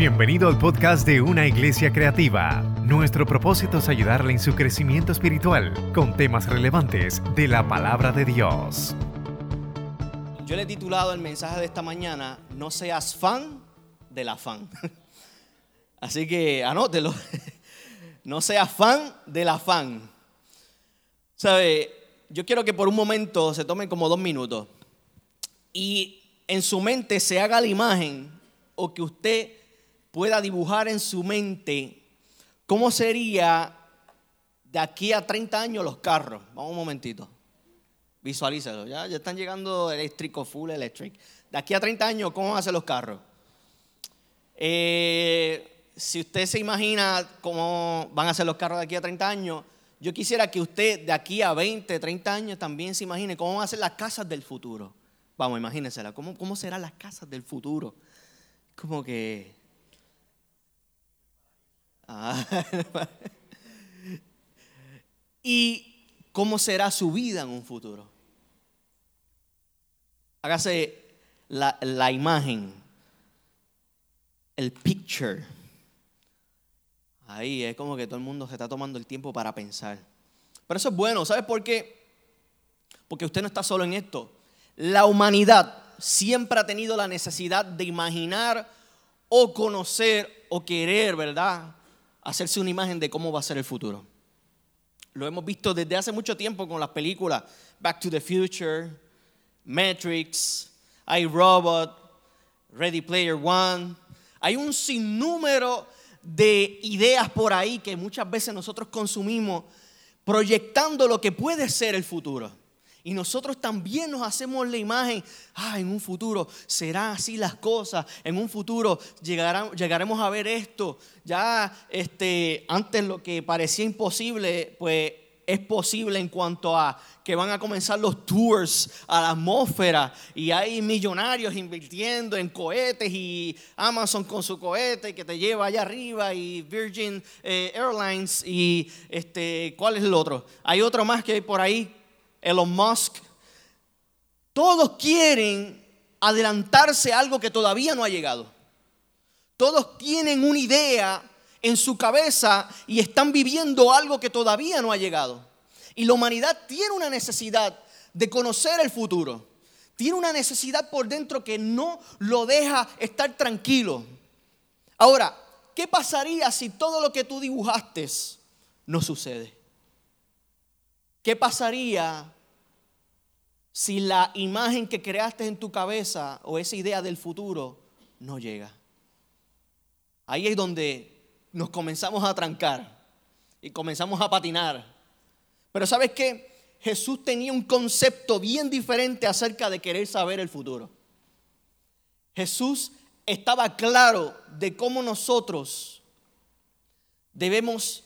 Bienvenido al podcast de Una Iglesia Creativa. Nuestro propósito es ayudarle en su crecimiento espiritual con temas relevantes de la palabra de Dios. Yo le he titulado el mensaje de esta mañana, No seas fan del afán. Así que anótelo. No seas fan del afán. ¿Sabe? Yo quiero que por un momento se tomen como dos minutos y en su mente se haga la imagen o que usted pueda dibujar en su mente cómo sería de aquí a 30 años los carros. Vamos un momentito. Visualícelo. Ya, ya están llegando eléctricos, full electric. De aquí a 30 años, ¿cómo van a ser los carros? Eh, si usted se imagina cómo van a ser los carros de aquí a 30 años, yo quisiera que usted de aquí a 20, 30 años también se imagine cómo van a ser las casas del futuro. Vamos, imagínensela. ¿Cómo, cómo serán las casas del futuro? Como que Ah. ¿Y cómo será su vida en un futuro? Hágase la, la imagen, el picture. Ahí es como que todo el mundo se está tomando el tiempo para pensar. Pero eso es bueno, ¿sabes por qué? Porque usted no está solo en esto. La humanidad siempre ha tenido la necesidad de imaginar o conocer o querer, ¿verdad? Hacerse una imagen de cómo va a ser el futuro. Lo hemos visto desde hace mucho tiempo con las películas Back to the Future, Matrix, iRobot, Ready Player One. Hay un sinnúmero de ideas por ahí que muchas veces nosotros consumimos proyectando lo que puede ser el futuro. Y nosotros también nos hacemos la imagen, ah, en un futuro serán así las cosas, en un futuro llegaremos a ver esto. Ya este, antes lo que parecía imposible, pues es posible en cuanto a que van a comenzar los tours a la atmósfera y hay millonarios invirtiendo en cohetes y Amazon con su cohete que te lleva allá arriba y Virgin eh, Airlines y este, ¿cuál es el otro? Hay otro más que hay por ahí Elon Musk, todos quieren adelantarse a algo que todavía no ha llegado. Todos tienen una idea en su cabeza y están viviendo algo que todavía no ha llegado. Y la humanidad tiene una necesidad de conocer el futuro. Tiene una necesidad por dentro que no lo deja estar tranquilo. Ahora, ¿qué pasaría si todo lo que tú dibujaste no sucede? ¿Qué pasaría si la imagen que creaste en tu cabeza o esa idea del futuro no llega? Ahí es donde nos comenzamos a trancar y comenzamos a patinar. Pero ¿sabes qué? Jesús tenía un concepto bien diferente acerca de querer saber el futuro. Jesús estaba claro de cómo nosotros debemos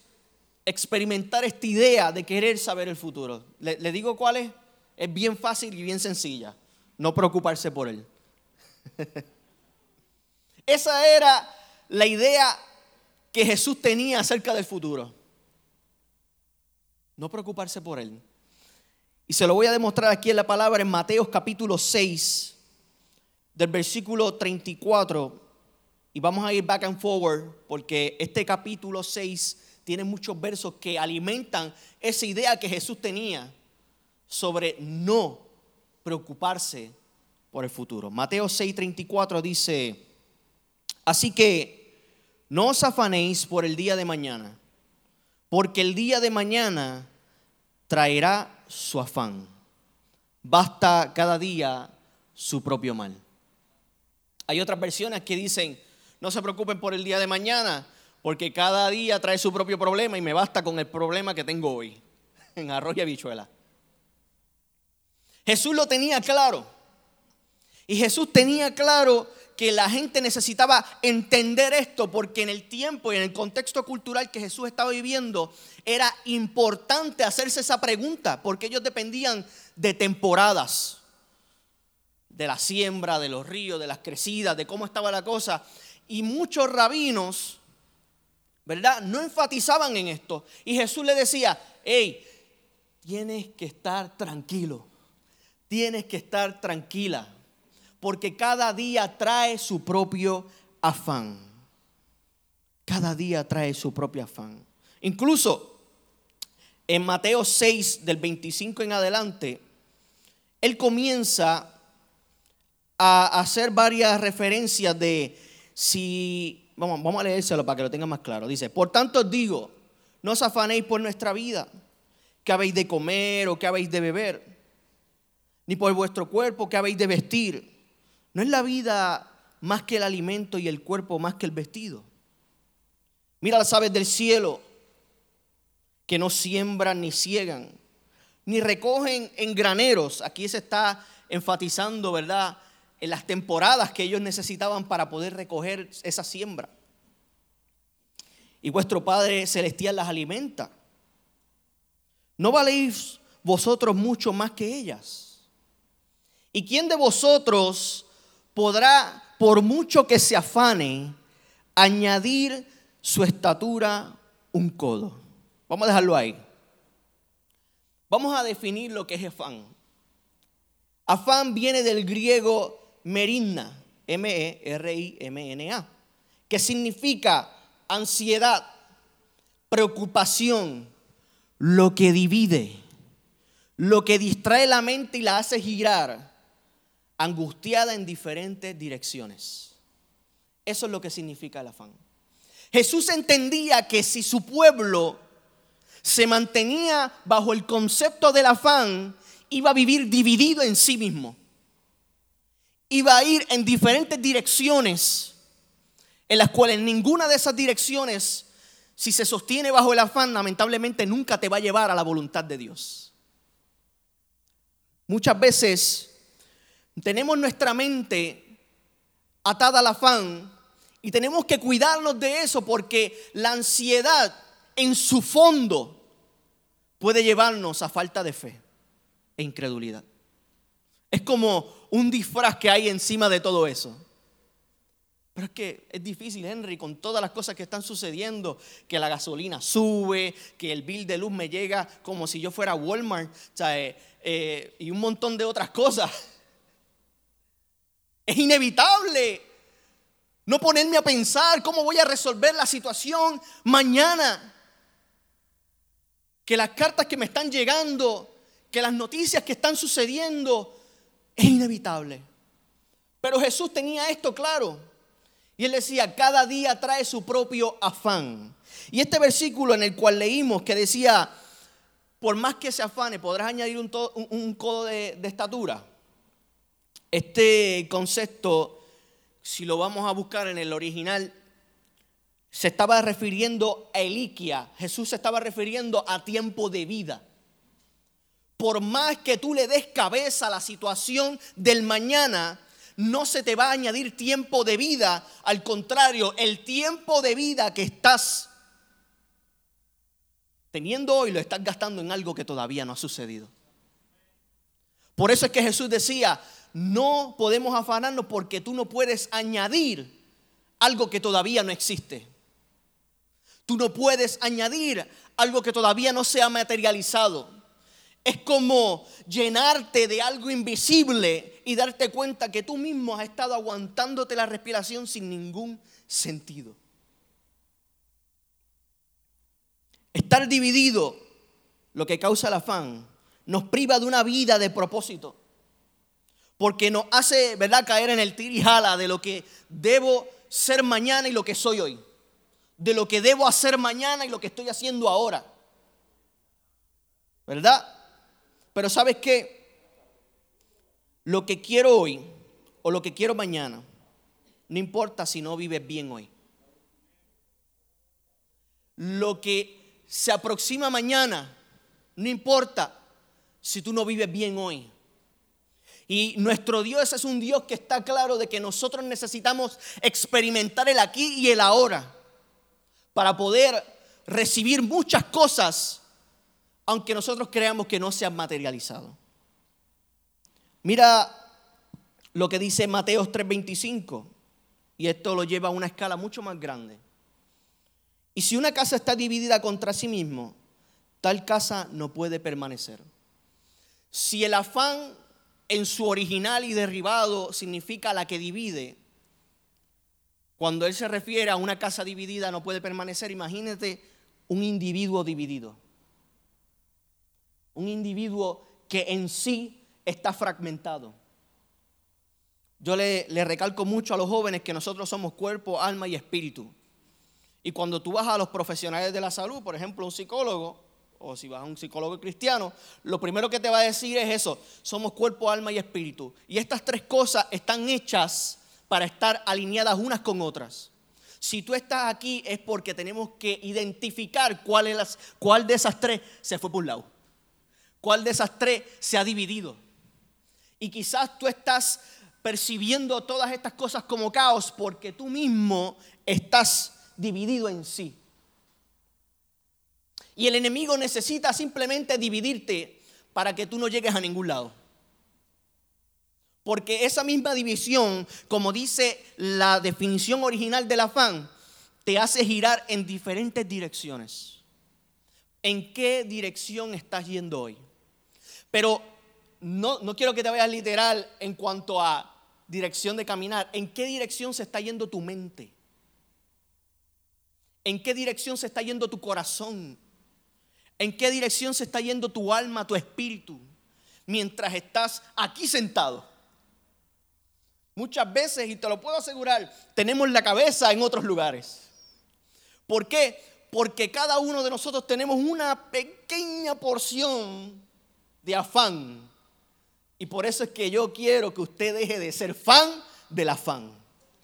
experimentar esta idea de querer saber el futuro. Le, digo cuál es. Es bien fácil y bien sencilla. No preocuparse por él. Esa era la idea que Jesús tenía acerca del futuro. No preocuparse por él. Y se lo voy a demostrar aquí en la palabra en Mateo capítulo 6, del versículo 34. Y vamos a ir back and forward porque este capítulo 6 tiene muchos versos que alimentan esa idea que Jesús tenía sobre no preocuparse por el futuro. Mateo 6:34 dice, así que no os afanéis por el día de mañana, porque el día de mañana traerá su afán. Basta cada día su propio mal. Hay otras versiones que dicen, no se preocupen por el día de mañana, porque cada día trae su propio problema y me basta con el problema que tengo hoy, en arroz y habichuela. Jesús lo tenía claro. Y Jesús tenía claro que la gente necesitaba entender esto porque en el tiempo y en el contexto cultural que Jesús estaba viviendo era importante hacerse esa pregunta porque ellos dependían de temporadas, de la siembra, de los ríos, de las crecidas, de cómo estaba la cosa. Y muchos rabinos ¿verdad? No enfatizaban en esto. Y Jesús le decía, hey, tienes que estar tranquilo, tienes que estar tranquila, porque cada día trae su propio afán. Cada día trae su propio afán. Incluso en Mateo 6, del 25 en adelante, él comienza a hacer varias referencias de si, vamos, vamos a leérselo para que lo tengan más claro. Dice, por tanto os digo, no os afanéis por nuestra vida, que habéis de comer o que habéis de beber, ni por vuestro cuerpo que habéis de vestir. ¿No es la vida más que el alimento y el cuerpo más que el vestido? Mira las aves del cielo, que no siembran ni ciegan, ni recogen en graneros. Aquí se está enfatizando, ¿verdad? En las temporadas que ellos necesitaban para poder recoger esa siembra. Y vuestro Padre Celestial las alimenta. ¿No valéis vosotros mucho más que ellas? ¿Y quién de vosotros podrá, por mucho que se afane, añadir su estatura un codo? Vamos a dejarlo ahí. Vamos a definir lo que es afán. Afán viene del griego merinna, M-E-R-I-M-N-A, que significa ansiedad, preocupación, lo que divide, lo que distrae la mente y la hace girar, angustiada en diferentes direcciones. Eso es lo que significa el afán. Jesús entendía que si su pueblo se mantenía bajo el concepto del afán, iba a vivir dividido en sí mismo. Iba a ir en diferentes direcciones, en las cuales ninguna de esas direcciones, si se sostiene bajo el afán, lamentablemente nunca te va a llevar a la voluntad de Dios. Muchas veces tenemos nuestra mente atada al afán y tenemos que cuidarnos de eso porque la ansiedad en su fondo puede llevarnos a falta de fe e incredulidad. Es como un disfraz que hay encima de todo eso. Pero es que es difícil, Henry, con todas las cosas que están sucediendo, que la gasolina sube, que el bill de luz me llega como si yo fuera Walmart, eh, eh, y un montón de otras cosas. Es inevitable no ponerme a pensar cómo voy a resolver la situación mañana que las cartas que me están llegando, que las noticias que están sucediendo, es inevitable. Pero Jesús tenía esto claro. Y él decía, cada día trae su propio afán. Y este versículo en el cual leímos que decía, por más que se afane, podrás añadir un, codo de, de estatura. Este concepto, si lo vamos a buscar en el original, se estaba refiriendo a Eliquia. Jesús se estaba refiriendo a tiempo de vida. Por más que tú le des cabeza a la situación del mañana, no se te va a añadir tiempo de vida. Al contrario, el tiempo de vida que estás teniendo hoy lo estás gastando en algo que todavía no ha sucedido. Por eso es que Jesús decía, no podemos afanarnos porque tú no puedes añadir algo que todavía no existe. Tú no puedes añadir algo que todavía no se ha materializado. Es como llenarte de algo invisible y darte cuenta que tú mismo has estado aguantándote la respiración sin ningún sentido. Estar dividido, lo que causa el afán, nos priva de una vida de propósito. Porque nos hace, ¿verdad?, caer en el tirijala de lo que debo ser mañana y lo que soy hoy de lo que debo hacer mañana y lo que estoy haciendo ahora. ¿Verdad? Pero sabes qué? Lo que quiero hoy o lo que quiero mañana, no importa si no vives bien hoy. Lo que se aproxima mañana, no importa si tú no vives bien hoy. Y nuestro Dios es un Dios que está claro de que nosotros necesitamos experimentar el aquí y el ahora para poder recibir muchas cosas, aunque nosotros creamos que no se han materializado. Mira lo que dice Mateo 3:25, y esto lo lleva a una escala mucho más grande. Y si una casa está dividida contra sí mismo, tal casa no puede permanecer. Si el afán en su original y derribado significa la que divide, Cuando él se refiere a una casa dividida no puede permanecer, imagínate un individuo dividido. Un individuo que en sí está fragmentado. Yo le, recalco mucho a los jóvenes que nosotros somos cuerpo, alma y espíritu. Y cuando tú vas a los profesionales de la salud, por ejemplo, un psicólogo, o si vas a un psicólogo cristiano, lo primero que te va a decir es eso, somos cuerpo, alma y espíritu. Y estas tres cosas están hechas para estar alineadas unas con otras. Si tú estás aquí es porque tenemos que identificar cuál, es cuál de esas tres se fue por un lado, cuál de esas tres se ha dividido. Y quizás tú estás percibiendo todas estas cosas como caos porque tú mismo estás dividido en sí. Y el enemigo necesita simplemente dividirte para que tú no llegues a ningún lado. Porque esa misma división, como dice la definición original del afán, te hace girar en diferentes direcciones. ¿En qué dirección estás yendo hoy? Pero no, no quiero que te vayas literal en cuanto a dirección de caminar. ¿En qué dirección se está yendo tu mente? ¿En qué dirección se está yendo tu corazón? ¿En qué dirección se está yendo tu alma, tu espíritu? Mientras estás aquí sentado. Muchas veces, y te lo puedo asegurar, tenemos la cabeza en otros lugares. ¿Por qué? Porque cada uno de nosotros tenemos una pequeña porción de afán. Y por eso es que yo quiero que usted deje de ser fan del afán.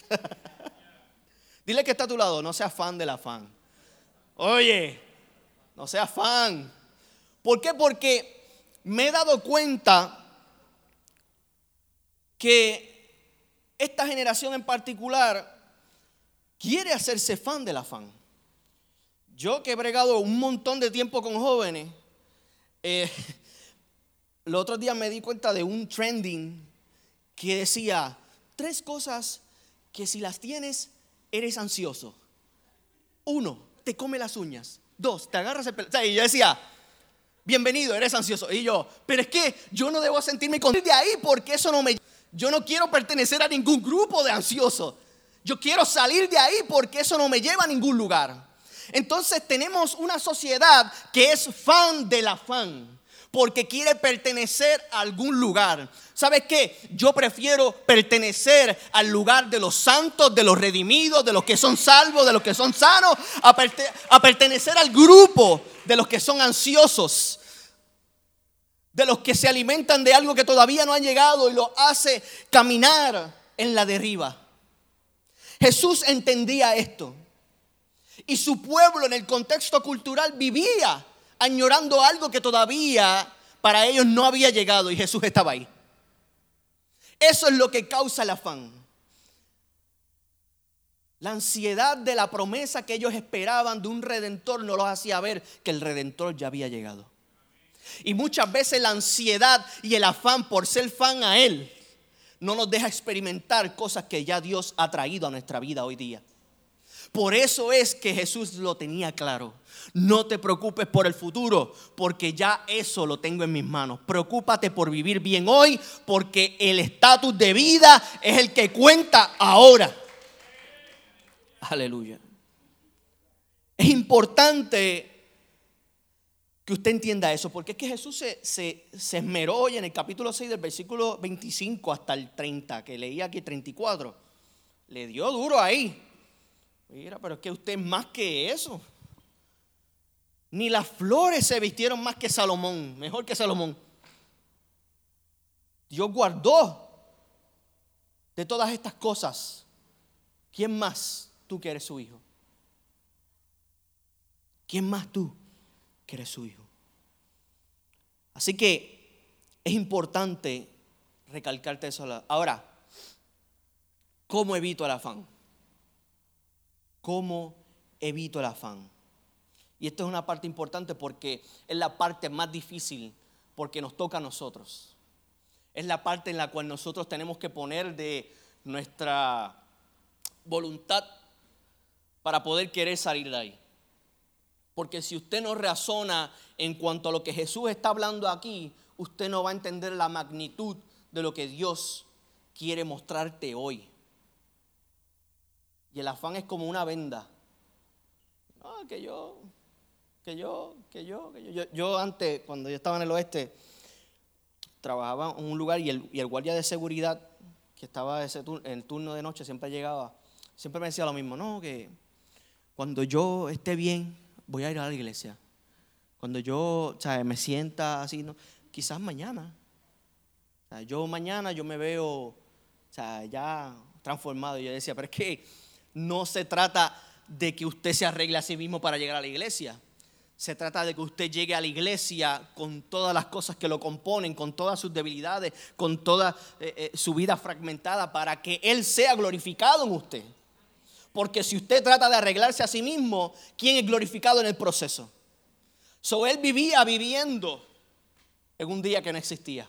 Dile que está a tu lado, no sea fan del afán. Oye, no sea fan. ¿Por qué? Porque me he dado cuenta que esta generación en particular quiere hacerse fan del afán. Yo que he bregado un montón de tiempo con jóvenes, eh, los otros días me di cuenta de un trending que decía, tres cosas que si las tienes, eres ansioso. Uno, te come las uñas. Dos, te agarras el pelo. y yo decía, bienvenido, eres ansioso. Y yo, pero es que yo no debo sentirme con de ahí porque eso no me yo no quiero pertenecer a ningún grupo de ansiosos. Yo quiero salir de ahí porque eso no me lleva a ningún lugar. Entonces tenemos una sociedad que es fan del afán porque quiere pertenecer a algún lugar. ¿Sabes qué? Yo prefiero pertenecer al lugar de los santos, de los redimidos, de los que son salvos, de los que son sanos, a, pertenecer al grupo de los que son ansiosos de los que se alimentan de algo que todavía no han llegado y lo hace caminar en la derriba. Jesús entendía esto. Y su pueblo en el contexto cultural vivía añorando algo que todavía para ellos no había llegado y Jesús estaba ahí. Eso es lo que causa el afán. La ansiedad de la promesa que ellos esperaban de un redentor no los hacía ver que el redentor ya había llegado. Y muchas veces la ansiedad y el afán por ser fan a Él no nos deja experimentar cosas que ya Dios ha traído a nuestra vida hoy día. Por eso es que Jesús lo tenía claro. No te preocupes por el futuro, porque ya eso lo tengo en mis manos. Preocúpate por vivir bien hoy, porque el estatus de vida es el que cuenta ahora. Aleluya. Es importante que usted entienda eso, porque es que Jesús se, se, esmeró hoy en el capítulo 6 del versículo 25 hasta el 30, que leía aquí 34. Le dio duro ahí. Mira, pero es que usted es más que eso. Ni las flores se vistieron más que Salomón, mejor que Salomón. Dios guardó de todas estas cosas. ¿Quién más tú que eres su hijo? ¿Quién más tú que eres su hijo? Así que es importante recalcarte eso. Ahora, ¿cómo evito el afán? ¿Cómo evito el afán? Y esto es una parte importante porque es la parte más difícil porque nos toca a nosotros. Es la parte en la cual nosotros tenemos que poner de nuestra voluntad para poder querer salir de ahí. Porque si usted no razona en cuanto a lo que Jesús está hablando aquí, usted no va a entender la magnitud de lo que Dios quiere mostrarte hoy. Y el afán es como una venda. No, que yo, que yo, que yo, que yo. Yo, antes, cuando yo estaba en el oeste, trabajaba en un lugar y el, y el guardia de seguridad que estaba ese en el turno de noche siempre llegaba, siempre me decía lo mismo, no, que cuando yo esté bien, voy a ir a la iglesia. Cuando yo o me sienta así, ¿no? quizás mañana. yo mañana yo me veo o sea, ya transformado. Y yo decía, pero es que no se trata de que usted se arregle a sí mismo para llegar a la iglesia. Se trata de que usted llegue a la iglesia con todas las cosas que lo componen, con todas sus debilidades, con toda eh, eh, su vida fragmentada, para que Él sea glorificado en usted. Porque si usted trata de arreglarse a sí mismo, ¿quién es glorificado en el proceso? So él vivía viviendo en un día que no existía.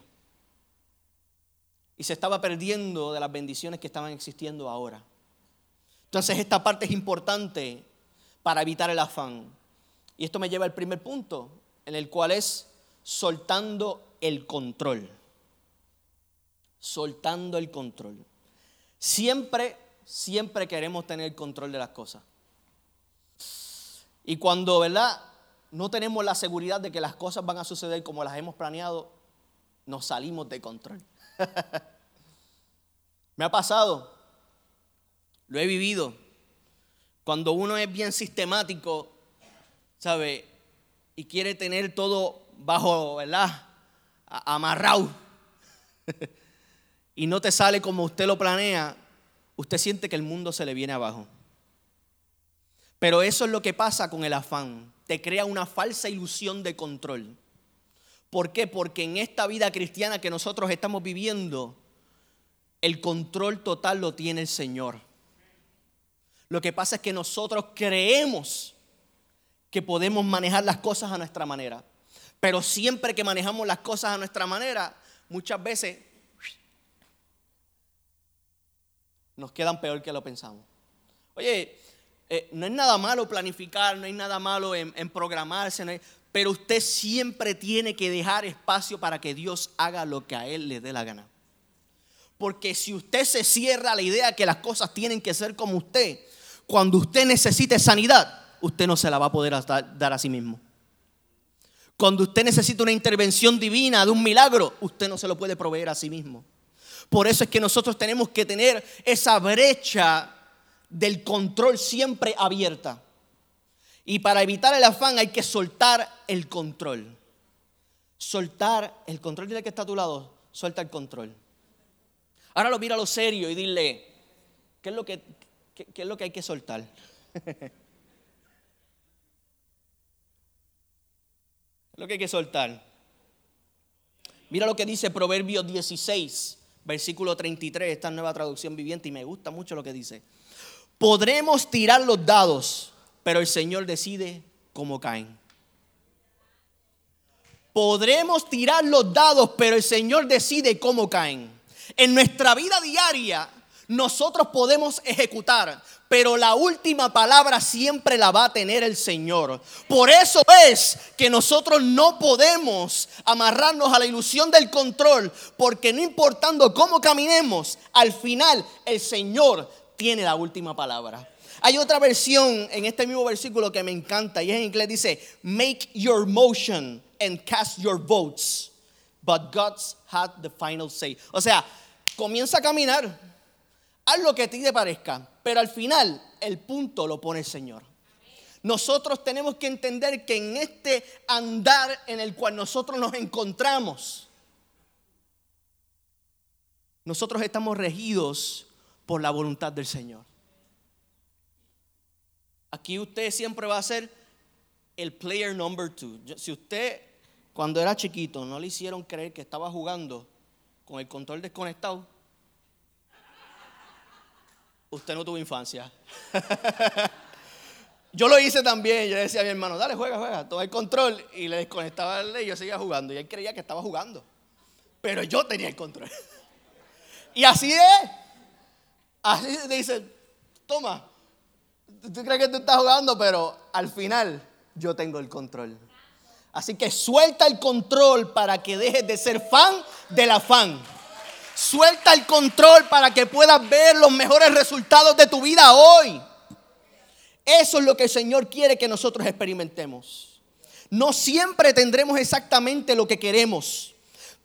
Y se estaba perdiendo de las bendiciones que estaban existiendo ahora. Entonces esta parte es importante para evitar el afán. Y esto me lleva al primer punto, en el cual es soltando el control. Soltando el control. Siempre, siempre queremos tener control de las cosas. Y cuando, ¿verdad? No tenemos la seguridad de que las cosas van a suceder como las hemos planeado, nos salimos de control. Me ha pasado lo he vivido. Cuando uno es bien sistemático, ¿sabe? Y quiere tener todo bajo, ¿verdad? Amarrado. y no te sale como usted lo planea, usted siente que el mundo se le viene abajo. Pero eso es lo que pasa con el afán. Te crea una falsa ilusión de control. ¿Por qué? Porque en esta vida cristiana que nosotros estamos viviendo, el control total lo tiene el Señor. Lo que pasa es que nosotros creemos que podemos manejar las cosas a nuestra manera. Pero siempre que manejamos las cosas a nuestra manera, muchas veces nos quedan peor que lo pensamos. Oye, eh, no es nada malo planificar, no hay nada malo en, programarse, pero usted siempre tiene que dejar espacio para que Dios haga lo que a Él le dé la gana. Porque si usted se cierra la idea que las cosas tienen que ser como usted, cuando usted necesite sanidad, usted no se la va a poder dar a sí mismo. Cuando usted necesita una intervención divina de un milagro, usted no se lo puede proveer a sí mismo. Por eso es que nosotros tenemos que tener esa brecha del control siempre abierta. Y para evitar el afán hay que soltar el control. Soltar el control. Dile que está a tu lado, suelta el control. Ahora lo mira a lo serio y dile, ¿qué es lo que, ¿Qué, es lo que hay que soltar? lo que hay que soltar. Mira lo que dice Proverbios 16, versículo 33, esta nueva traducción viviente, y me gusta mucho lo que dice. Podremos tirar los dados, pero el Señor decide cómo caen. Podremos tirar los dados, pero el Señor decide cómo caen. En nuestra vida diaria, nosotros podemos ejecutar, pero la última palabra siempre la va a tener el Señor. Por eso es que nosotros no podemos amarrarnos a la ilusión del control, porque no importando cómo caminemos, al final el Señor tiene la última palabra. Hay otra versión en este mismo versículo que me encanta y en inglés dice, make your motion and cast your votes, but God's had the final say. O sea, comienza a caminar Haz lo que a ti te parezca, pero al final el punto lo pone el Señor. Nosotros tenemos que entender que en este andar en el cual nosotros nos encontramos, nosotros estamos regidos por la voluntad del Señor. Aquí usted siempre va a ser el player number two. Si usted cuando era chiquito no le hicieron creer que estaba jugando con el control desconectado, usted no tuvo infancia. yo lo hice también. Yo le decía a mi hermano, dale, juega, juega. Todo el control. Y le desconectaba el y yo seguía jugando. Y él creía que estaba jugando. Pero yo tenía el control. y así es. Así dice, toma. Tú crees que tú estás jugando, pero al final yo tengo el control. Así que suelta el control para que dejes de ser fan del afán. Suelta el control para que puedas ver los mejores resultados de tu vida hoy. Eso es lo que el Señor quiere que nosotros experimentemos. No siempre tendremos exactamente lo que queremos,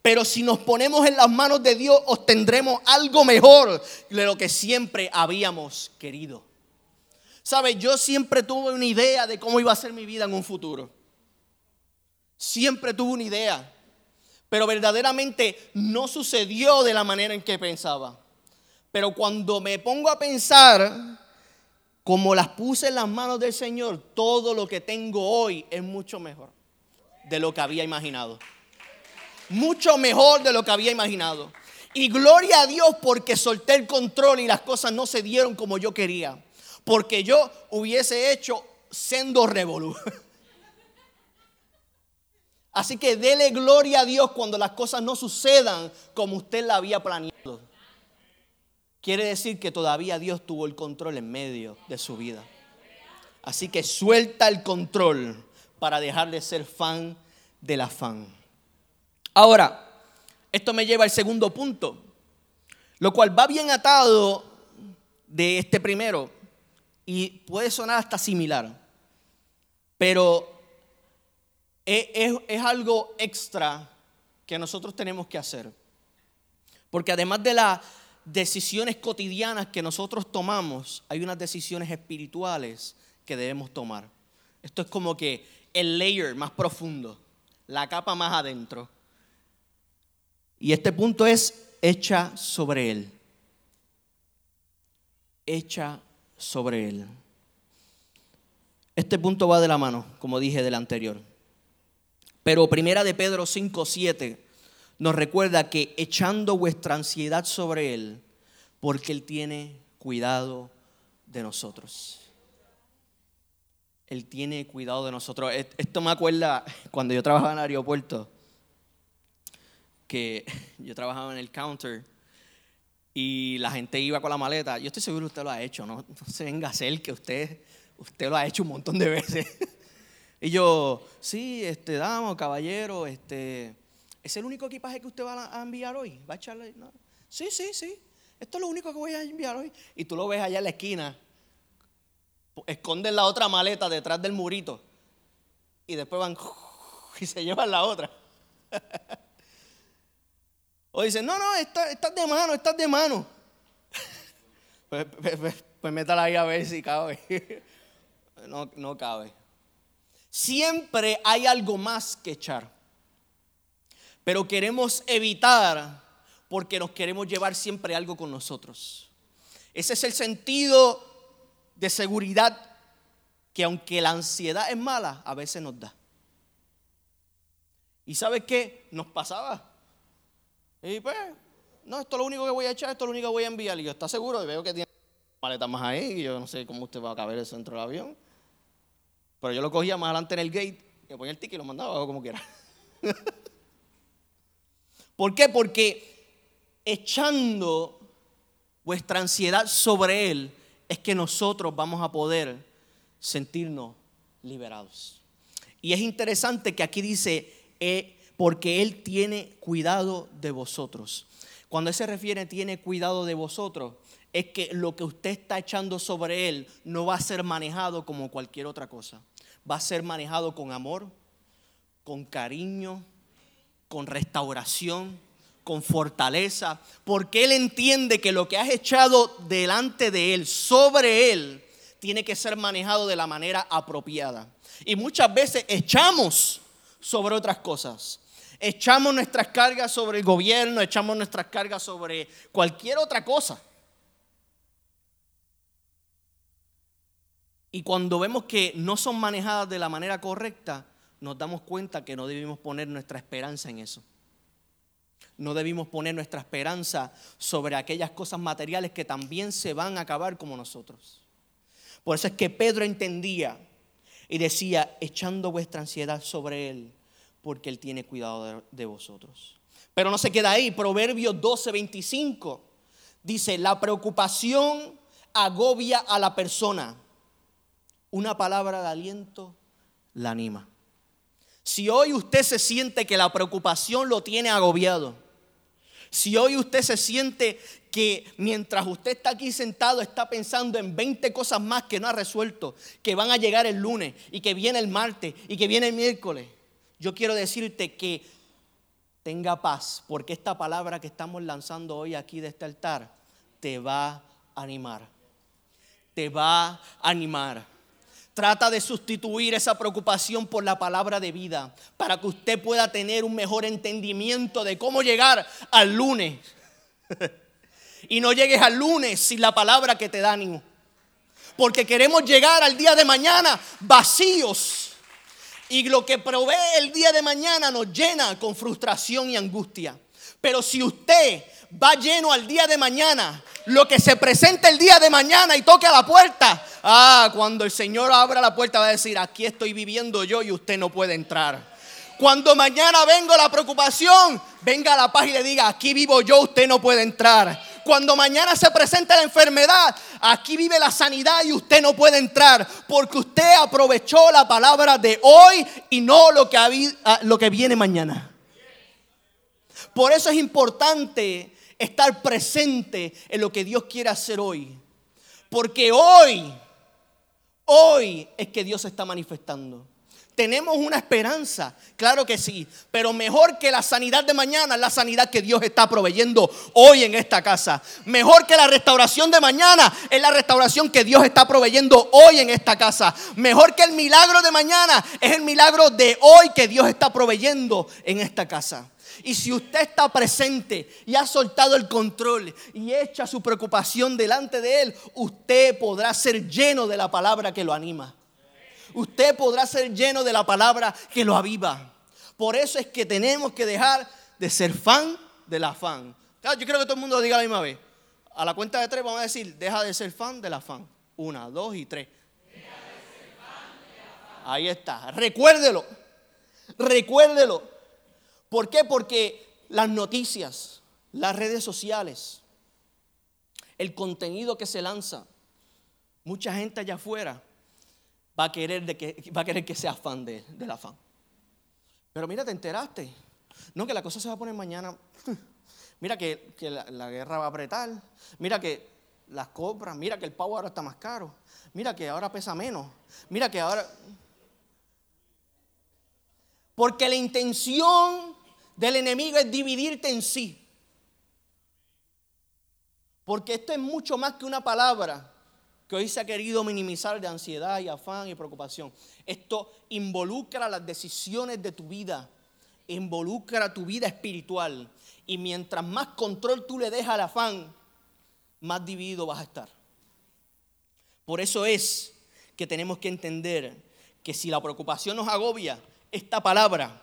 pero si nos ponemos en las manos de Dios, obtendremos algo mejor de lo que siempre habíamos querido. ¿Sabe? Yo siempre tuve una idea de cómo iba a ser mi vida en un futuro. Siempre tuve una idea, pero verdaderamente no sucedió de la manera en que pensaba. Pero cuando me pongo a pensar, como las puse en las manos del Señor, todo lo que tengo hoy es mucho mejor de lo que había imaginado. Mucho mejor de lo que había imaginado. Y gloria a Dios porque solté el control y las cosas no se dieron como yo quería. Porque yo hubiese hecho sendo revolú. Así que dele gloria a Dios cuando las cosas no sucedan como usted la había planeado. Quiere decir que todavía Dios tuvo el control en medio de su vida. Así que suelta el control para dejar de ser fan del afán. Ahora, esto me lleva al segundo punto, lo cual va bien atado de este primero y puede sonar hasta similar, pero es, algo extra que nosotros tenemos que hacer. Porque además de las decisiones cotidianas que nosotros tomamos, hay unas decisiones espirituales que debemos tomar. Esto es como que el layer más profundo, la capa más adentro. Y este punto es hecha sobre él. Hecha sobre él. Este punto va de la mano, como dije del anterior. Pero primera de Pedro 5, 7 nos recuerda que echando vuestra ansiedad sobre Él, porque Él tiene cuidado de nosotros. Él tiene cuidado de nosotros. Esto me acuerda cuando yo trabajaba en el aeropuerto, que yo trabajaba en el counter y la gente iba con la maleta. Yo estoy seguro que usted lo ha hecho, no, no se venga a hacer que usted, usted lo ha hecho un montón de veces. Y yo, sí, este, dama, caballero, este, ¿es el único equipaje que usted va a enviar hoy? ¿Va a echarle? Sí, sí, sí. Esto es lo único que voy a enviar hoy. Y tú lo ves allá en la esquina. Esconden la otra maleta detrás del murito. Y después van y se llevan la otra. O dicen, no, no, estás está de mano, estás de mano. Pues, pues, pues, pues, métala ahí a ver si cabe. No, no cabe. Siempre hay algo más que echar. Pero queremos evitar porque nos queremos llevar siempre algo con nosotros. Ese es el sentido de seguridad que aunque la ansiedad es mala, a veces nos da. ¿Y sabes qué? Nos pasaba. Y pues, no, esto es lo único que voy a echar, esto es lo único que voy a enviar. Y yo, ¿está seguro? Y veo que tiene maleta más ahí, y yo no sé cómo usted va a caber el centro del avión. Pero yo lo cogía más adelante en el gate, me ponía el ticket y lo mandaba como quiera. ¿Por qué? Porque echando vuestra ansiedad sobre Él es que nosotros vamos a poder sentirnos liberados. Y es interesante que aquí dice, eh, porque Él tiene cuidado de vosotros. Cuando Él se refiere tiene cuidado de vosotros, es que lo que usted está echando sobre Él no va a ser manejado como cualquier otra cosa. Va a ser manejado con amor, con cariño, con restauración, con fortaleza, porque Él entiende que lo que has echado delante de Él, sobre Él, tiene que ser manejado de la manera apropiada. Y muchas veces echamos sobre otras cosas. Echamos nuestras cargas sobre el gobierno, echamos nuestras cargas sobre cualquier otra cosa. Y cuando vemos que no son manejadas de la manera correcta, nos damos cuenta que no debemos poner nuestra esperanza en eso. No debimos poner nuestra esperanza sobre aquellas cosas materiales que también se van a acabar como nosotros. Por eso es que Pedro entendía y decía, echando vuestra ansiedad sobre Él, porque Él tiene cuidado de, vosotros. Pero no se queda ahí. Proverbios 12, 25 dice, la preocupación agobia a la persona una palabra de aliento la anima. Si hoy usted se siente que la preocupación lo tiene agobiado, Si hoy usted se siente que mientras usted está aquí sentado está pensando en 20 cosas más que no ha resuelto, que van a llegar el lunes y que viene el martes y que viene el miércoles, yo quiero decirte que tenga paz, porque esta palabra que estamos lanzando hoy aquí de este altar te va a animar. Te va a animar. Trata de sustituir esa preocupación por la palabra de vida para que usted pueda tener un mejor entendimiento de cómo llegar al lunes. y no llegues al lunes sin la palabra que te da ánimo. Porque queremos llegar al día de mañana vacíos. Y lo que provee el día de mañana nos llena con frustración y angustia. Pero si usted va lleno al día de mañana, lo que se presenta el día de mañana y toque a la puerta, ah, cuando el Señor abra la puerta va a decir, aquí estoy viviendo yo y usted no puede entrar. Cuando mañana venga la preocupación, venga a la paz y le diga, aquí vivo yo, usted no puede entrar. Cuando mañana se presente la enfermedad, aquí vive la sanidad y usted no puede entrar. Porque usted aprovechó la palabra de hoy y no lo que, ah, lo que viene mañana. Por eso es importante estar presente en lo que Dios quiere hacer hoy. Porque hoy, hoy es que Dios se está manifestando. Tenemos una esperanza, claro que sí, pero mejor que la sanidad de mañana es la sanidad que Dios está proveyendo hoy en esta casa. Mejor que la restauración de mañana es la restauración que Dios está proveyendo hoy en esta casa. Mejor que el milagro de mañana es el milagro de hoy que Dios está proveyendo en esta casa. Y si usted está presente y ha soltado el control y echa su preocupación delante de Él, usted podrá ser lleno de la palabra que lo anima. Usted podrá ser lleno de la palabra que lo aviva. Por eso es que tenemos que dejar de ser fan del afán. Claro, yo creo que todo el mundo lo diga la misma vez. A la cuenta de tres vamos a decir, deja de ser fan del afán. Una, dos y tres. Ahí está. Recuérdelo. Recuérdelo. ¿Por qué? Porque las noticias, las redes sociales, el contenido que se lanza, mucha gente allá afuera va a querer, de que, va a querer que sea fan de, del afán. Pero mira, te enteraste. No, que la cosa se va a poner mañana. Mira que, la, la, guerra va a apretar. Mira que las compras. Mira que el pavo ahora está más caro. Mira que ahora pesa menos. Mira que ahora. Porque la intención del enemigo es dividirte en sí. Porque esto es mucho más que una palabra que hoy se ha querido minimizar de ansiedad y afán y preocupación. Esto involucra las decisiones de tu vida, involucra tu vida espiritual. Y mientras más control tú le dejas al afán, más dividido vas a estar. Por eso es que tenemos que entender que si la preocupación nos agobia, esta palabra,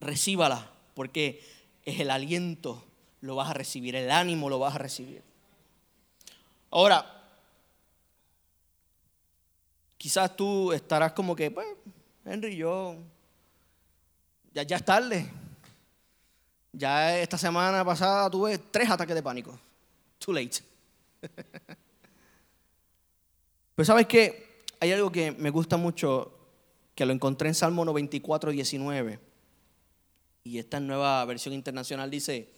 recíbala porque es el aliento, lo vas a recibir, el ánimo lo vas a recibir. Ahora, quizás tú estarás como que, pues, Henry, yo, ya, es tarde. Ya esta semana pasada tuve tres ataques de pánico. Too late. Pues sabes que hay algo que me gusta mucho, que lo encontré en Salmo 94, 19. Y esta nueva versión internacional dice,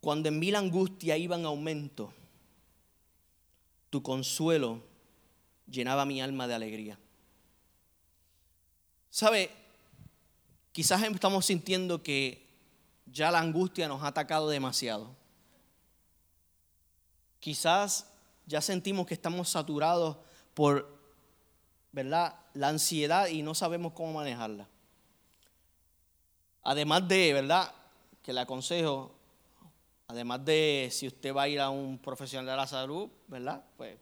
cuando en mí la angustia iba en aumento, tu consuelo llenaba mi alma de alegría. ¿Sabe? Quizás estamos sintiendo que ya la angustia nos ha atacado demasiado. Quizás ya sentimos que estamos saturados por, ¿verdad? La ansiedad y no sabemos cómo manejarla. Además de, ¿verdad? Que le aconsejo, además de si usted va a ir a un profesional de la salud, ¿verdad? Pues,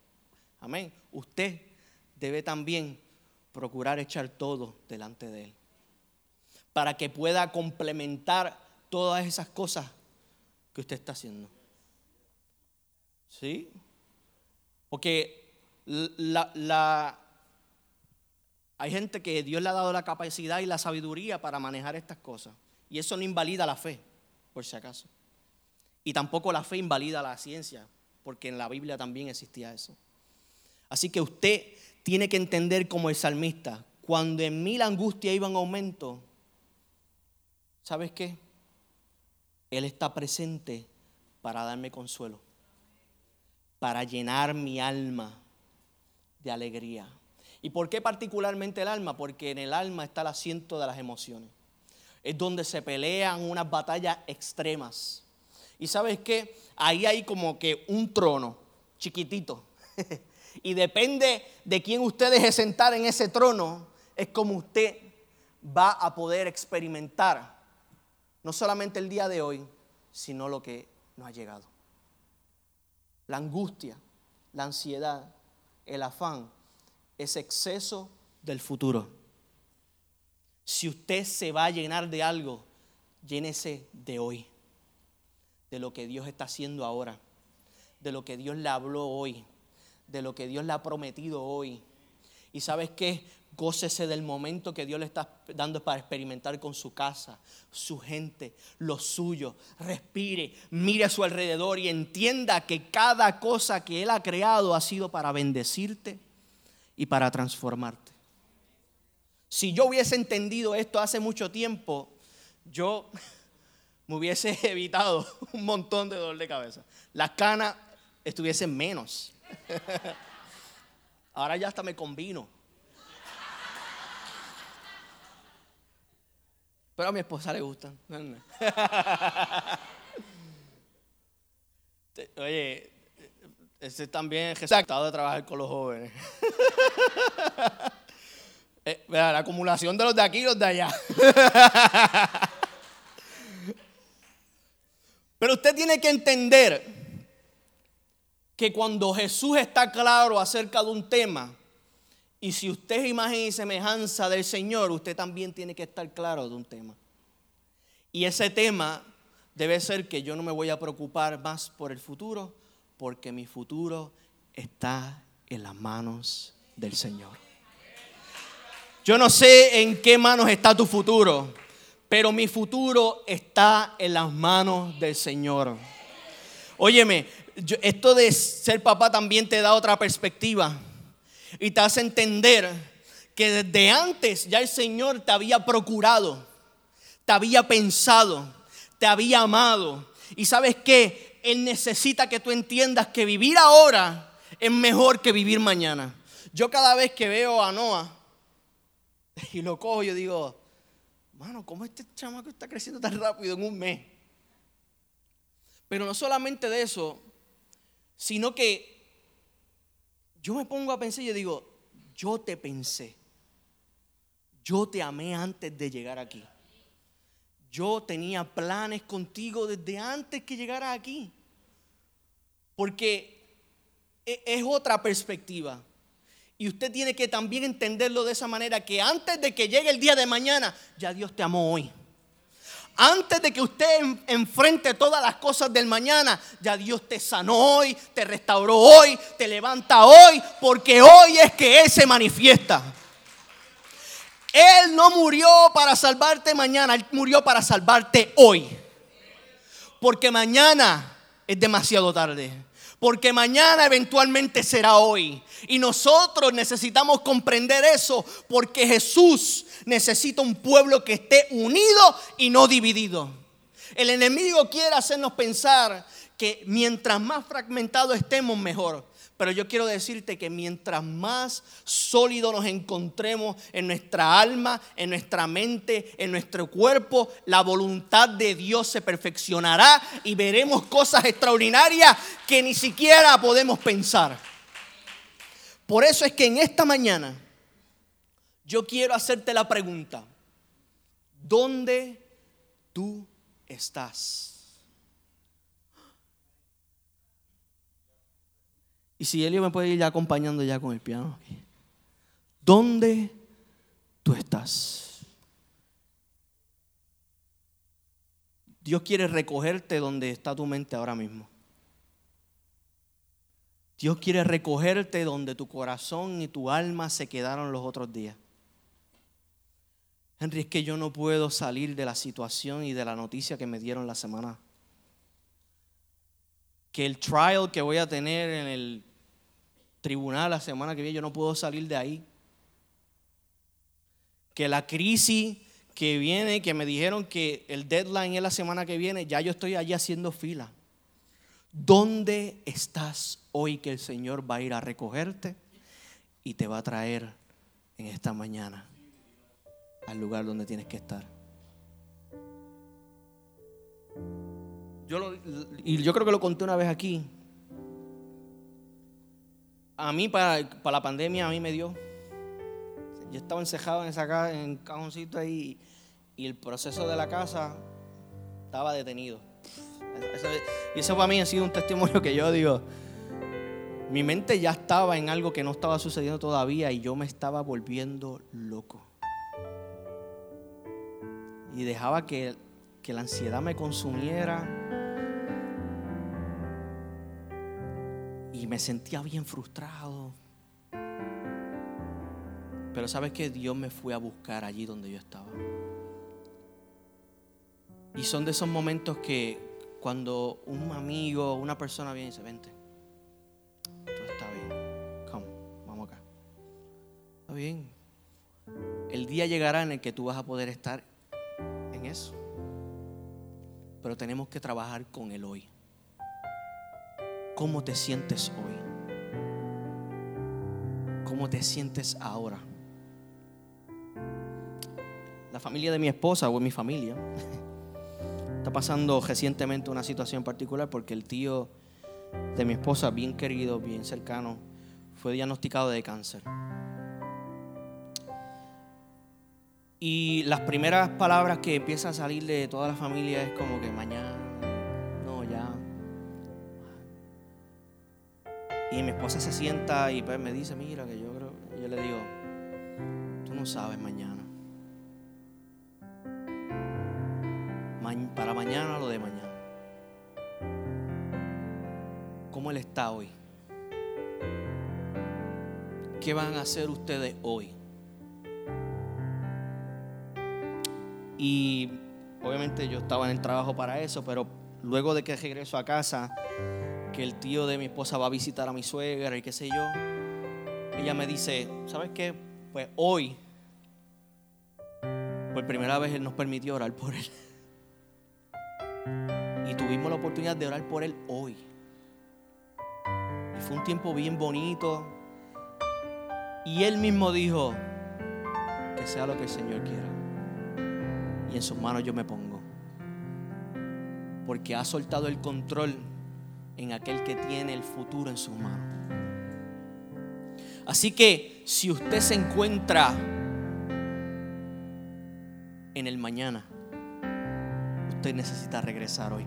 amén. Usted debe también procurar echar todo delante de Él. Para que pueda complementar todas esas cosas que usted está haciendo. ¿Sí? Porque la, hay gente que Dios le ha dado la capacidad y la sabiduría para manejar estas cosas. Y eso no invalida la fe, por si acaso. Y tampoco la fe invalida la ciencia, porque en la Biblia también existía eso. Así que usted tiene que entender como el salmista, cuando en mí la angustia iba en aumento, ¿sabes qué? Él está presente para darme consuelo, para llenar mi alma de alegría. ¿Y por qué particularmente el alma? Porque en el alma está el asiento de las emociones. Es donde se pelean unas batallas extremas. Y sabes qué? Ahí hay como que un trono chiquitito. y depende de quién usted deje sentar en ese trono, es como usted va a poder experimentar no solamente el día de hoy, sino lo que nos ha llegado. La angustia, la ansiedad, el afán, es exceso del futuro. Si usted se va a llenar de algo, llénese de hoy, de lo que Dios está haciendo ahora, de lo que Dios le habló hoy, de lo que Dios le ha prometido hoy. Y sabes qué? Gócese del momento que Dios le está dando para experimentar con su casa, su gente, lo suyo. Respire, mire a su alrededor y entienda que cada cosa que Él ha creado ha sido para bendecirte y para transformarte. Si yo hubiese entendido esto hace mucho tiempo, yo me hubiese evitado un montón de dolor de cabeza. Las canas estuviesen menos. Ahora ya hasta me combino. Pero a mi esposa le gustan. Oye, ese también es de trabajar con los jóvenes. Eh, la acumulación de los de aquí y los de allá. Pero usted tiene que entender que cuando Jesús está claro acerca de un tema, y si usted es imagen y semejanza del Señor, usted también tiene que estar claro de un tema. Y ese tema debe ser que yo no me voy a preocupar más por el futuro, porque mi futuro está en las manos del Señor. Yo no sé en qué manos está tu futuro, pero mi futuro está en las manos del Señor. Óyeme, esto de ser papá también te da otra perspectiva y te hace entender que desde antes ya el Señor te había procurado, te había pensado, te había amado. Y sabes que Él necesita que tú entiendas que vivir ahora es mejor que vivir mañana. Yo cada vez que veo a Noah y lo cojo, yo digo, mano, ¿cómo este chamaco está creciendo tan rápido en un mes? Pero no solamente de eso, sino que yo me pongo a pensar y yo digo, yo te pensé. Yo te amé antes de llegar aquí. Yo tenía planes contigo desde antes que llegaras aquí. Porque e, es otra perspectiva. Y usted tiene que también entenderlo de esa manera, que antes de que llegue el día de mañana, ya Dios te amó hoy. Antes de que usted enfrente todas las cosas del mañana, ya Dios te sanó hoy, te restauró hoy, te levanta hoy, porque hoy es que Él se manifiesta. Él no murió para salvarte mañana, Él murió para salvarte hoy. Porque mañana es demasiado tarde. Porque mañana eventualmente será hoy. Y nosotros necesitamos comprender eso porque Jesús necesita un pueblo que esté unido y no dividido. El enemigo quiere hacernos pensar que mientras más fragmentados estemos, mejor. Pero yo quiero decirte que mientras más sólido nos encontremos en nuestra alma, en nuestra mente, en nuestro cuerpo, la voluntad de Dios se perfeccionará y veremos cosas extraordinarias que ni siquiera podemos pensar. Por eso es que en esta mañana yo quiero hacerte la pregunta, ¿dónde tú estás? Y si Elio me puede ir ya acompañando ya con el piano. ¿Dónde tú estás? Dios quiere recogerte donde está tu mente ahora mismo. Dios quiere recogerte donde tu corazón y tu alma se quedaron los otros días. Henry, es que yo no puedo salir de la situación y de la noticia que me dieron la semana. Que el trial que voy a tener en el tribunal la semana que viene, yo no puedo salir de ahí. Que la crisis que viene, que me dijeron que el deadline es la semana que viene, ya yo estoy allí haciendo fila. ¿Dónde estás hoy que el Señor va a ir a recogerte y te va a traer en esta mañana al lugar donde tienes que estar? Yo y yo creo que lo conté una vez aquí. A mí para, para la pandemia a mí me dio yo estaba encejado en esa casa, en un cajoncito ahí y el proceso de la casa estaba detenido. y eso para mí ha sido un testimonio que yo digo, mi mente ya estaba en algo que no estaba sucediendo todavía y yo me estaba volviendo loco. Y dejaba que, que la ansiedad me consumiera. Y me sentía bien frustrado. Pero sabes que Dios me fue a buscar allí donde yo estaba. Y son de esos momentos que cuando un amigo, una persona viene y dice, vente, todo está bien, come, vamos acá. Está bien. El día llegará en el que tú vas a poder estar en eso. Pero tenemos que trabajar con el hoy. ¿Cómo te sientes hoy? ¿Cómo te sientes ahora? la familia de mi esposa o mi familia está pasando recientemente una situación particular porque el tío de mi esposa, bien querido, bien cercano, fue diagnosticado de cáncer. Y las primeras palabras que empiezan a salir de toda la familia es como que mañana, Y mi esposa se sienta y pues me dice, mira, que yo creo, yo le digo, tú no sabes mañana. para mañana lo de mañana. ¿Cómo Él está hoy? ¿Qué van a hacer ustedes hoy? Y obviamente yo estaba en el trabajo para eso, pero luego de que regreso a casa, que el tío de mi esposa va a visitar a mi suegra y qué sé yo, ella me dice, ¿sabes qué? Pues hoy, por primera vez Él nos permitió orar por Él tuvimos la oportunidad de orar por él hoy. Y fue un tiempo bien bonito. Y él mismo dijo, que sea lo que el Señor quiera. Y en sus manos yo me pongo. Porque ha soltado el control en aquel que tiene el futuro en sus manos. Así que si usted se encuentra en el mañana, usted necesita regresar hoy.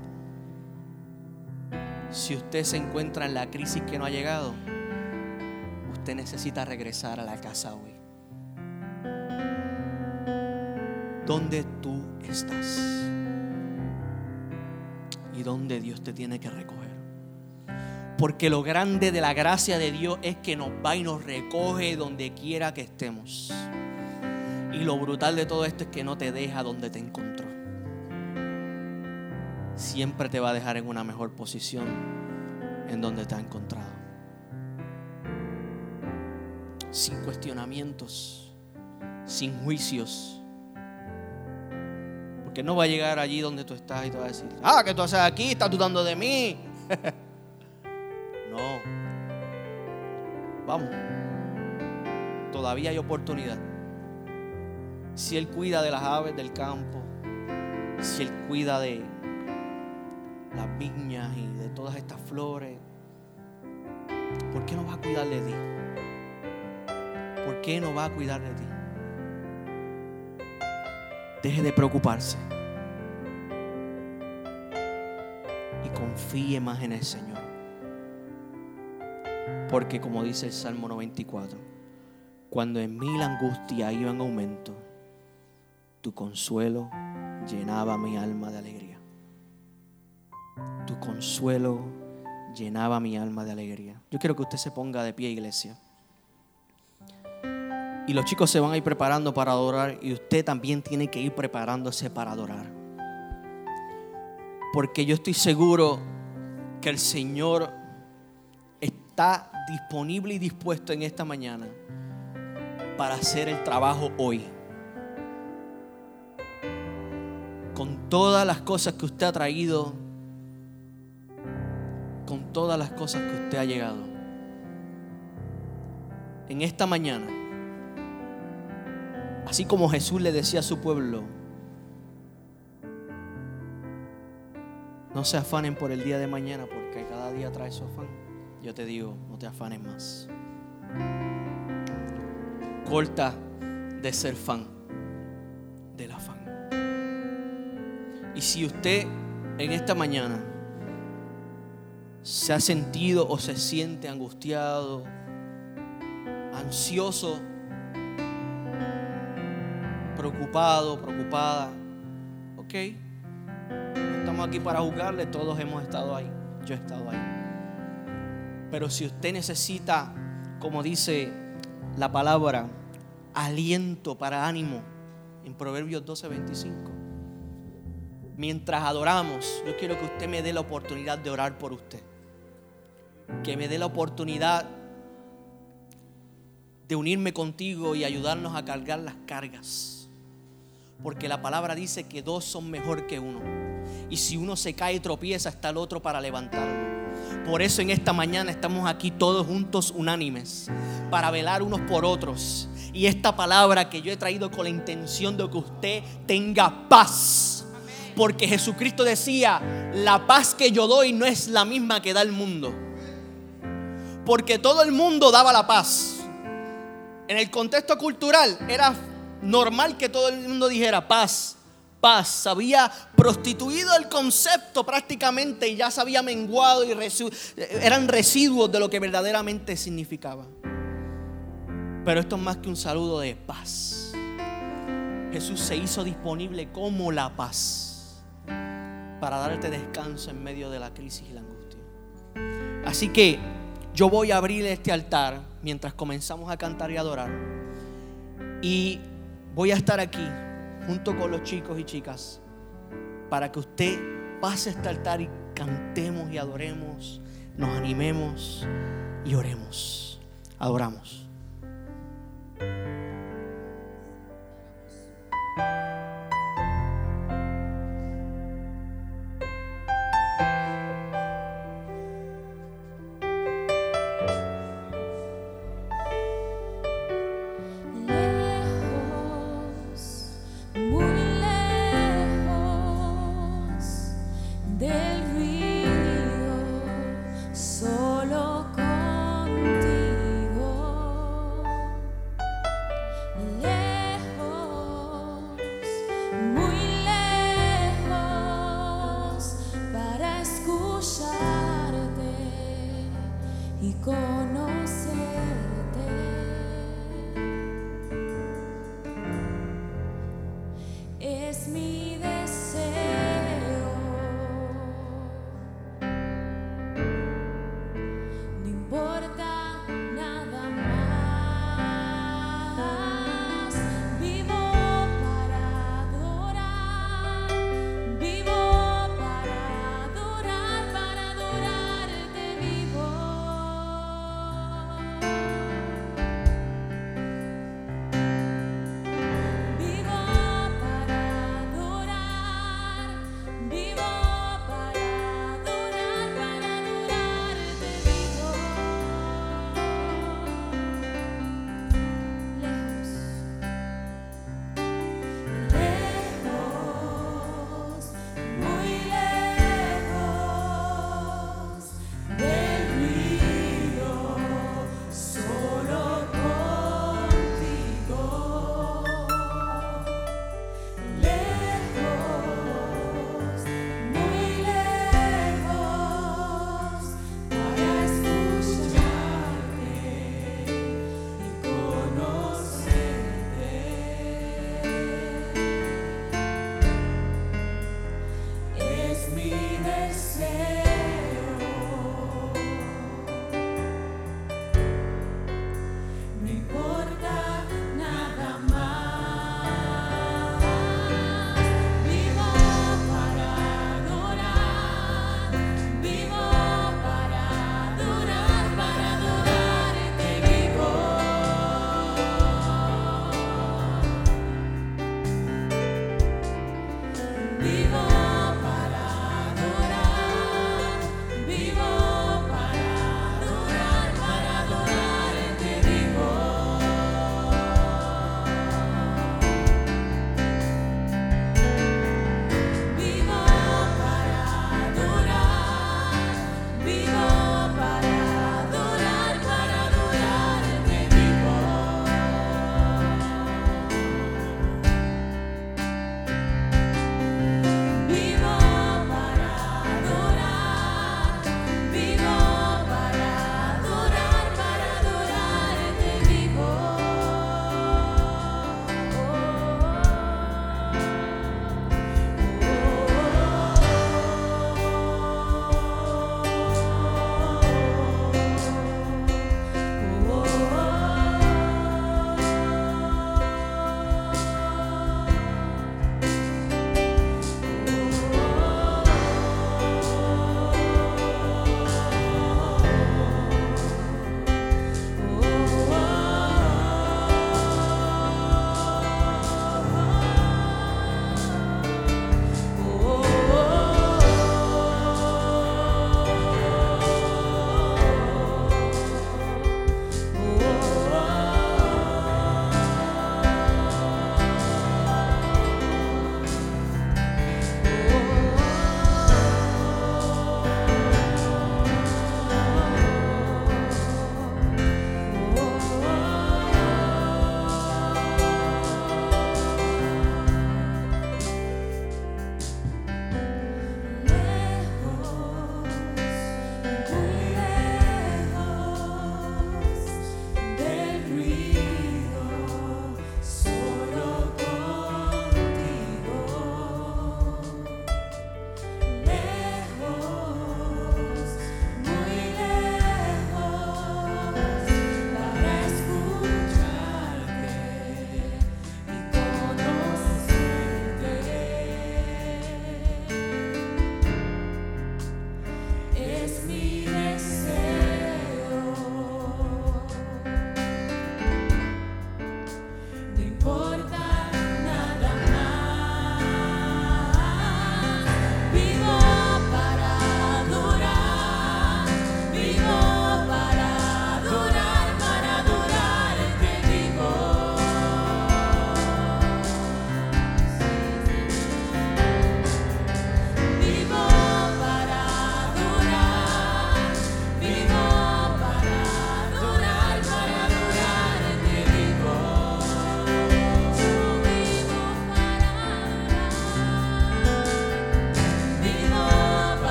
Si usted se encuentra en la crisis que no ha llegado, usted necesita regresar a la casa hoy. ¿Dónde tú estás? Y dónde Dios te tiene que recoger. Porque lo grande de la gracia de Dios es que nos va y nos recoge donde quiera que estemos. Y lo brutal de todo esto es que no te deja donde te encontró siempre te va a dejar en una mejor posición en donde te ha encontrado. Sin cuestionamientos, sin juicios. Porque no va a llegar allí donde tú estás y te va a decir, ah, que tú haces aquí, estás dudando de mí. Vamos. Todavía hay oportunidad. Si Él cuida de las aves del campo, si Él cuida de las viñas y de todas estas flores, ¿por qué no va a cuidar de ti? ¿Por qué no va a cuidar de ti? Deje de preocuparse y confíe más en el Señor. Porque como dice el Salmo 94, cuando en mí la angustia iba en aumento, tu consuelo llenaba mi alma de alegría tu consuelo llenaba mi alma de alegría. Yo quiero que usted se ponga de pie, iglesia. Y los chicos se van a ir preparando para adorar y usted también tiene que ir preparándose para adorar. Porque yo estoy seguro que el Señor está disponible y dispuesto en esta mañana para hacer el trabajo hoy. con todas las cosas que usted ha traído, con todas las cosas que usted ha llegado. En esta mañana, así como Jesús le decía a su pueblo, no se afanen por el día de mañana porque cada día trae su afán. Yo te digo, no te afanes más. Corta de ser fan del afán. Y si usted en esta mañana se ha sentido o se siente angustiado, ansioso, preocupado, preocupada, ok, no estamos aquí para juzgarle, todos hemos estado ahí, yo he estado ahí. Pero si usted necesita, como dice la palabra, aliento para ánimo, en Proverbios 12, 25. Mientras adoramos, yo quiero que usted me dé la oportunidad de orar por usted. Que me dé la oportunidad de unirme contigo y ayudarnos a cargar las cargas. Porque la palabra dice que dos son mejor que uno. Y si uno se cae y tropieza, está el otro para levantarlo. Por eso en esta mañana estamos aquí todos juntos unánimes, para velar unos por otros. Y esta palabra que yo he traído con la intención de que usted tenga paz. Porque Jesucristo decía, la paz que yo doy no es la misma que da el mundo. Porque todo el mundo daba la paz. En el contexto cultural era normal que todo el mundo dijera paz, paz. había prostituido el concepto prácticamente y ya se había menguado y eran residuos de lo que verdaderamente significaba. Pero esto es más que un saludo de paz. Jesús se hizo disponible como la paz para darte descanso en medio de la crisis y la angustia. Así que yo voy a abrir este altar mientras comenzamos a cantar y adorar. Y voy a estar aquí junto con los chicos y chicas para que usted pase este altar y cantemos y adoremos, nos animemos y oremos. Adoramos.